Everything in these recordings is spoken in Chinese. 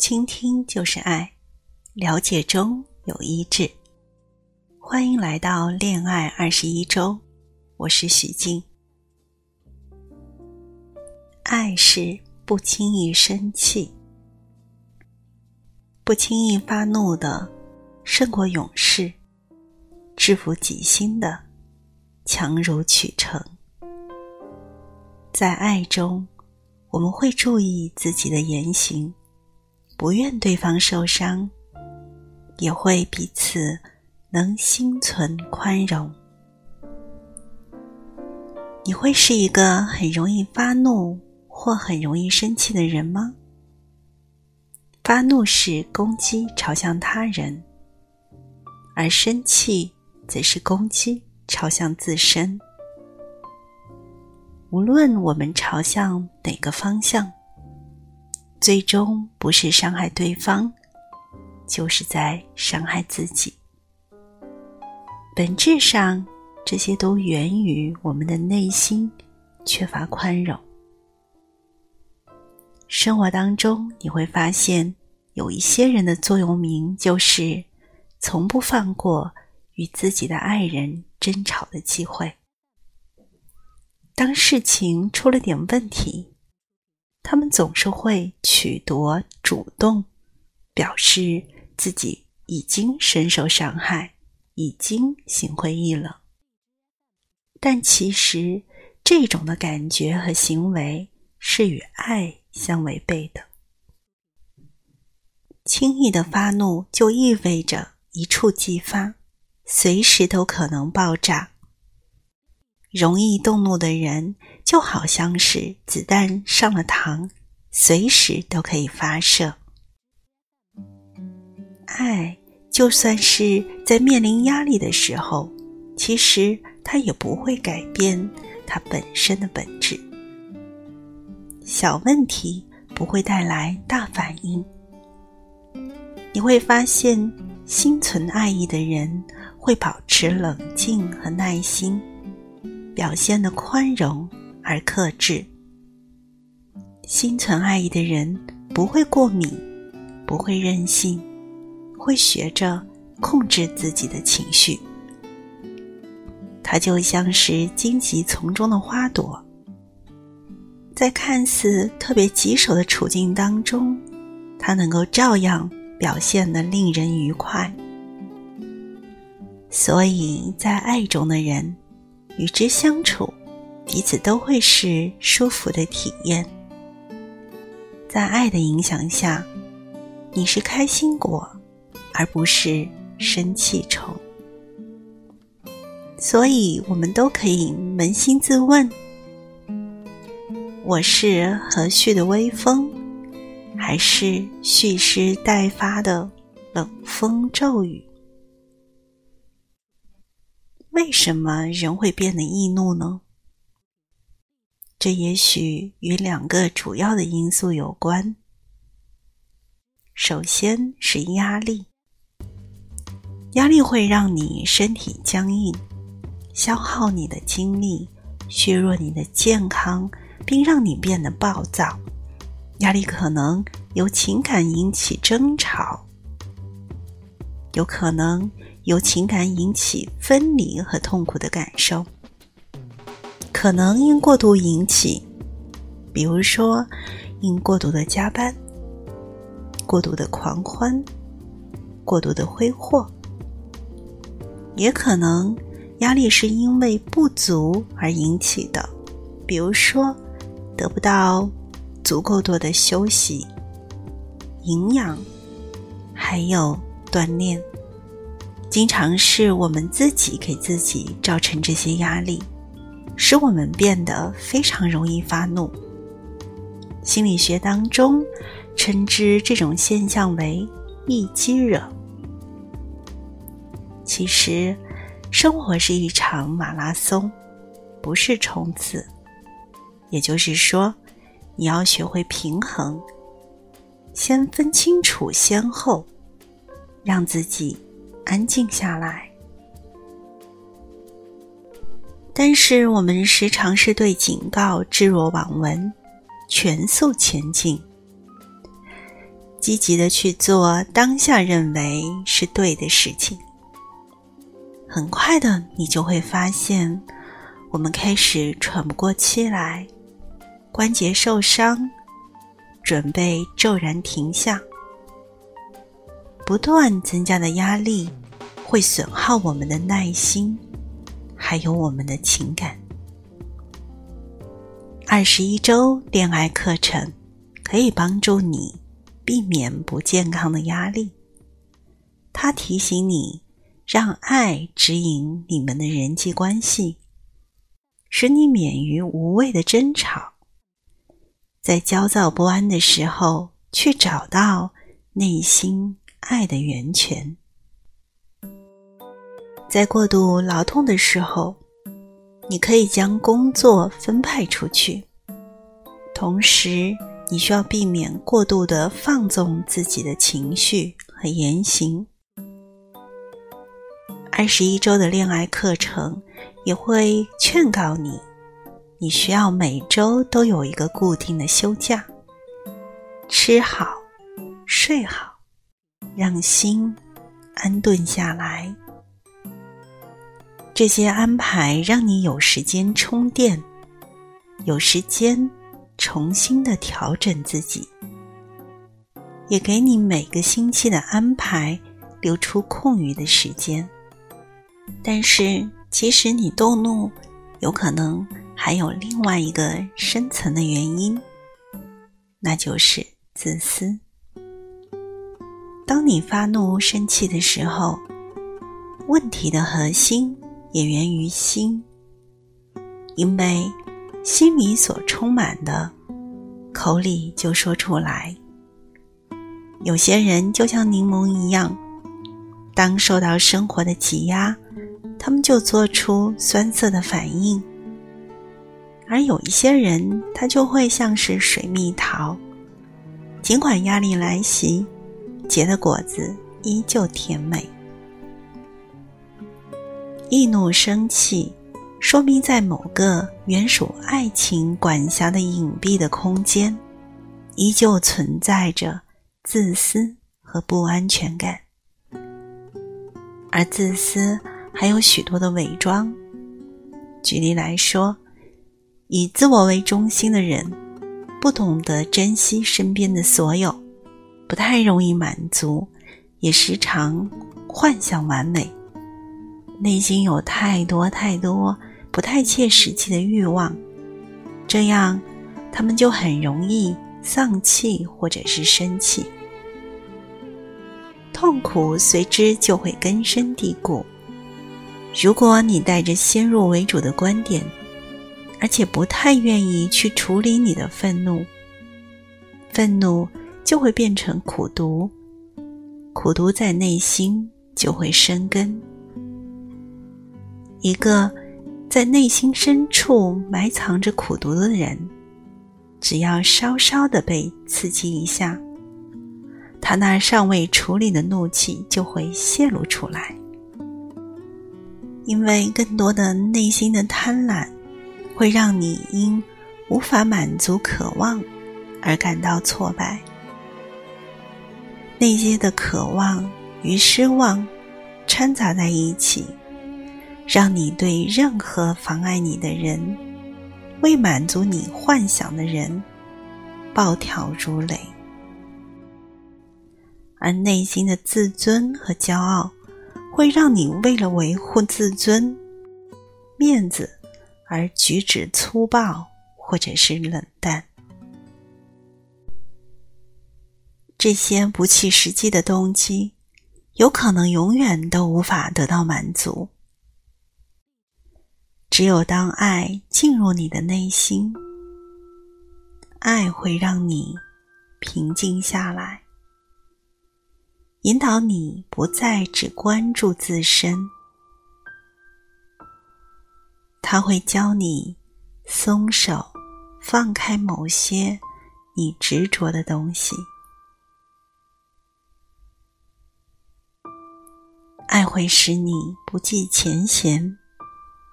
倾听就是爱，了解中有医治。欢迎来到恋爱二十一周，我是许静。爱是不轻易生气、不轻易发怒的，胜过勇士；制服己心的，强如取成。在爱中，我们会注意自己的言行。不愿对方受伤，也会彼此能心存宽容。你会是一个很容易发怒或很容易生气的人吗？发怒是攻击朝向他人，而生气则是攻击朝向自身。无论我们朝向哪个方向。最终不是伤害对方，就是在伤害自己。本质上，这些都源于我们的内心缺乏宽容。生活当中，你会发现有一些人的座右铭就是“从不放过与自己的爱人争吵的机会”。当事情出了点问题。他们总是会取夺主动，表示自己已经深受伤害，已经心灰意冷。但其实，这种的感觉和行为是与爱相违背的。轻易的发怒就意味着一触即发，随时都可能爆炸。容易动怒的人，就好像是子弹上了膛，随时都可以发射。爱，就算是在面临压力的时候，其实它也不会改变它本身的本质。小问题不会带来大反应。你会发现，心存爱意的人会保持冷静和耐心。表现的宽容而克制，心存爱意的人不会过敏，不会任性，会学着控制自己的情绪。他就像是荆棘丛中的花朵，在看似特别棘手的处境当中，他能够照样表现的令人愉快。所以在爱中的人。与之相处，彼此都会是舒服的体验。在爱的影响下，你是开心果，而不是生气虫。所以，我们都可以扪心自问：我是和煦的微风，还是蓄势待发的冷风骤雨？为什么人会变得易怒呢？这也许与两个主要的因素有关。首先是压力，压力会让你身体僵硬，消耗你的精力，削弱你的健康，并让你变得暴躁。压力可能由情感引起争吵，有可能。由情感引起分离和痛苦的感受，可能因过度引起，比如说因过度的加班、过度的狂欢、过度的挥霍，也可能压力是因为不足而引起的，比如说得不到足够多的休息、营养，还有锻炼。经常是我们自己给自己造成这些压力，使我们变得非常容易发怒。心理学当中称之这种现象为“易激惹”。其实，生活是一场马拉松，不是冲刺。也就是说，你要学会平衡，先分清楚先后，让自己。安静下来，但是我们时常是对警告置若罔闻，全速前进。积极的去做当下认为是对的事情。很快的，你就会发现，我们开始喘不过气来，关节受伤，准备骤然停下。不断增加的压力会损耗我们的耐心，还有我们的情感。二十一周恋爱课程可以帮助你避免不健康的压力。它提醒你。让爱指引你们的人际关系，使你免于无谓的争吵。在焦躁不安的时候，去找到内心爱的源泉。在过度劳动的时候，你可以将工作分派出去，同时你需要避免过度的放纵自己的情绪和言行。二十一周的恋爱课程也会劝告你，你需要每周都有一个固定的休假，吃好，睡好，让心安顿下来。这些安排让你有时间充电，有时间重新的调整自己，也给你每个星期的安排留出空余的时间。但是，其实你动怒，有可能还有另外一个深层的原因，那就是自私。当你发怒、生气的时候，问题的核心也源于心，因为心里所充满的，口里就说出来。有些人就像柠檬一样，当受到生活的挤压。他们就做出酸涩的反应，而有一些人，他就会像是水蜜桃，尽管压力来袭，结的果子依旧甜美。易怒生气，说明在某个原属爱情管辖的隐蔽的空间，依旧存在着自私和不安全感，而自私。还有许多的伪装。举例来说，以自我为中心的人，不懂得珍惜身边的所有，不太容易满足，也时常幻想完美，内心有太多太多不太切实际的欲望，这样他们就很容易丧气或者是生气，痛苦随之就会根深蒂固。如果你带着先入为主的观点，而且不太愿意去处理你的愤怒，愤怒就会变成苦毒，苦毒在内心就会生根。一个在内心深处埋藏着苦毒的人，只要稍稍的被刺激一下，他那尚未处理的怒气就会泄露出来。因为更多的内心的贪婪，会让你因无法满足渴望而感到挫败。那些的渴望与失望掺杂在一起，让你对任何妨碍你的人、为满足你幻想的人暴跳如雷，而内心的自尊和骄傲。会让你为了维护自尊、面子而举止粗暴，或者是冷淡。这些不切实际的动机，有可能永远都无法得到满足。只有当爱进入你的内心，爱会让你平静下来。引导你不再只关注自身，他会教你松手、放开某些你执着的东西。爱会使你不计前嫌，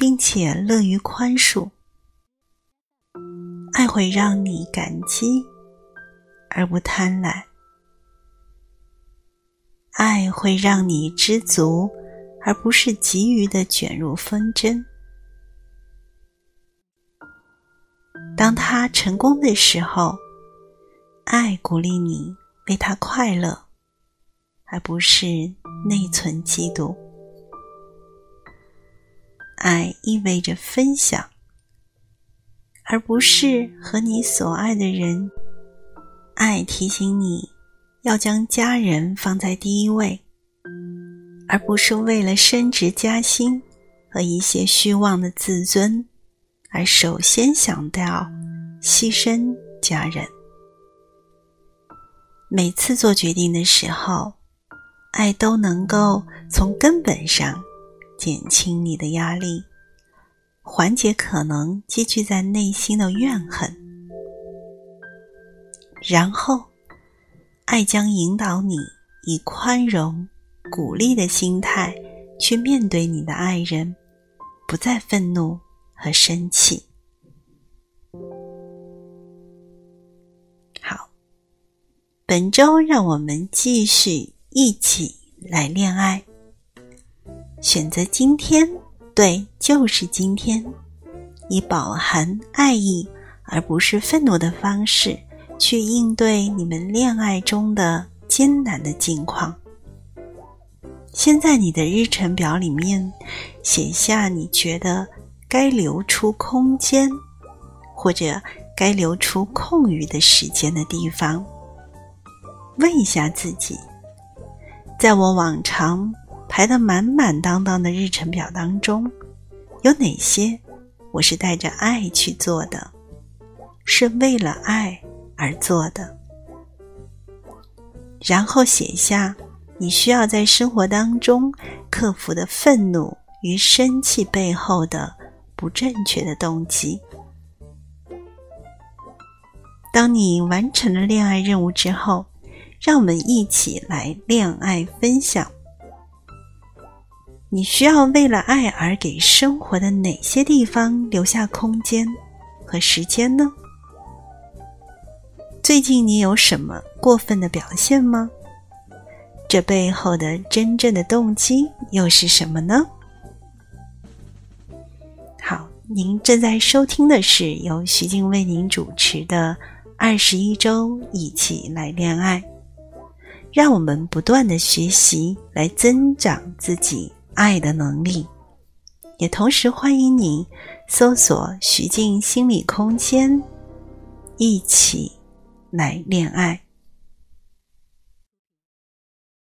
并且乐于宽恕。爱会让你感激而不贪婪。爱会让你知足，而不是急于的卷入纷争。当他成功的时候，爱鼓励你为他快乐，而不是内存嫉妒。爱意味着分享，而不是和你所爱的人。爱提醒你要将家人放在第一位，而不是为了升职加薪和一些虚妄的自尊。而首先想到牺牲家人。每次做决定的时候，爱都能够从根本上减轻你的压力，缓解可能积聚在内心的怨恨。然后，爱将引导你以宽容、鼓励的心态去面对你的爱人，不再愤怒。和生气。好，本周让我们继续一起来恋爱。选择今天，对，就是今天，以饱含爱意而不是愤怒的方式去应对你们恋爱中的艰难的境况。先在你的日程表里面写下你觉得。该留出空间，或者该留出空余的时间的地方，问一下自己：在我往常排得满满当当的日程表当中，有哪些我是带着爱去做的，是为了爱而做的？然后写下你需要在生活当中克服的愤怒与生气背后的。不正确的动机。当你完成了恋爱任务之后，让我们一起来恋爱分享。你需要为了爱而给生活的哪些地方留下空间和时间呢？最近你有什么过分的表现吗？这背后的真正的动机又是什么呢？好您正在收听的是由徐静为您主持的《二十一周一起来恋爱》，让我们不断的学习，来增长自己爱的能力。也同时欢迎你搜索“徐静心理空间”，一起来恋爱。